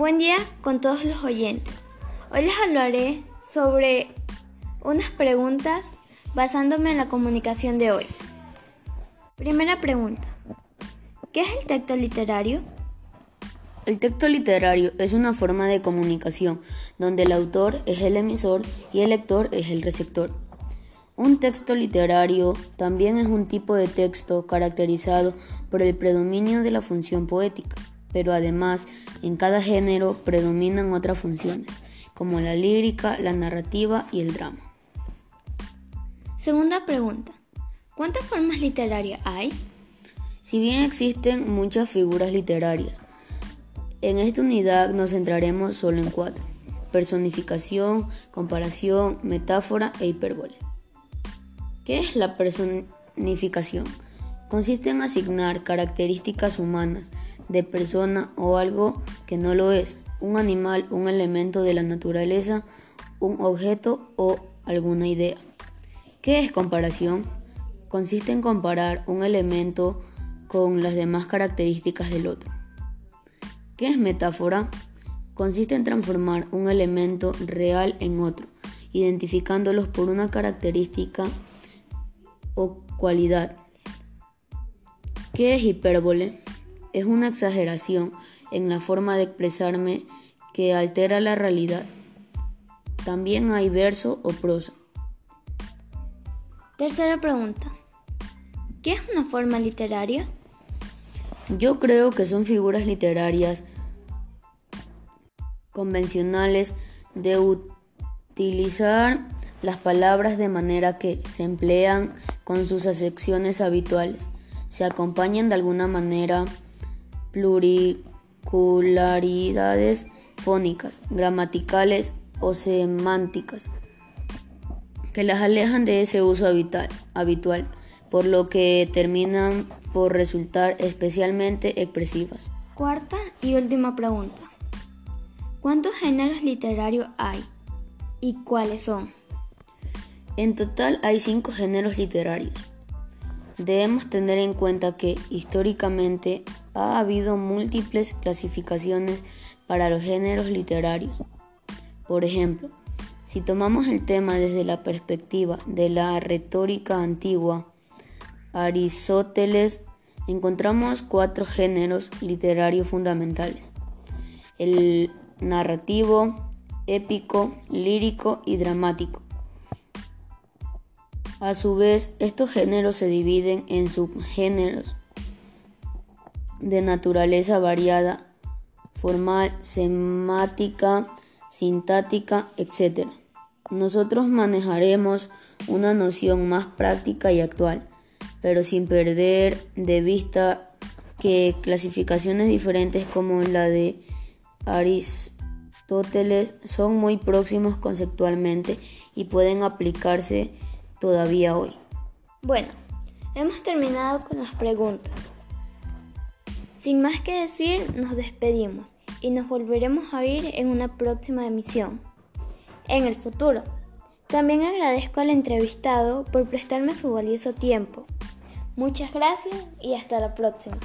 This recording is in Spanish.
Buen día con todos los oyentes. Hoy les hablaré sobre unas preguntas basándome en la comunicación de hoy. Primera pregunta. ¿Qué es el texto literario? El texto literario es una forma de comunicación donde el autor es el emisor y el lector es el receptor. Un texto literario también es un tipo de texto caracterizado por el predominio de la función poética pero además en cada género predominan otras funciones, como la lírica, la narrativa y el drama. Segunda pregunta. ¿Cuántas formas literarias hay? Si bien existen muchas figuras literarias, en esta unidad nos centraremos solo en cuatro. Personificación, comparación, metáfora e hipérbole. ¿Qué es la personificación? Consiste en asignar características humanas de persona o algo que no lo es, un animal, un elemento de la naturaleza, un objeto o alguna idea. ¿Qué es comparación? Consiste en comparar un elemento con las demás características del otro. ¿Qué es metáfora? Consiste en transformar un elemento real en otro, identificándolos por una característica o cualidad ¿Qué es hipérbole? Es una exageración en la forma de expresarme que altera la realidad. También hay verso o prosa. Tercera pregunta. ¿Qué es una forma literaria? Yo creo que son figuras literarias convencionales de utilizar las palabras de manera que se emplean con sus acepciones habituales se acompañan de alguna manera pluricularidades fónicas, gramaticales o semánticas que las alejan de ese uso habitual, habitual, por lo que terminan por resultar especialmente expresivas. Cuarta y última pregunta. ¿Cuántos géneros literarios hay y cuáles son? En total hay cinco géneros literarios. Debemos tener en cuenta que históricamente ha habido múltiples clasificaciones para los géneros literarios. Por ejemplo, si tomamos el tema desde la perspectiva de la retórica antigua, Aristóteles, encontramos cuatro géneros literarios fundamentales. El narrativo, épico, lírico y dramático. A su vez, estos géneros se dividen en subgéneros de naturaleza variada, formal, semática, sintática, etc. Nosotros manejaremos una noción más práctica y actual, pero sin perder de vista que clasificaciones diferentes como la de Aristóteles son muy próximos conceptualmente y pueden aplicarse todavía hoy. Bueno, hemos terminado con las preguntas. Sin más que decir, nos despedimos y nos volveremos a ver en una próxima emisión. En el futuro. También agradezco al entrevistado por prestarme su valioso tiempo. Muchas gracias y hasta la próxima.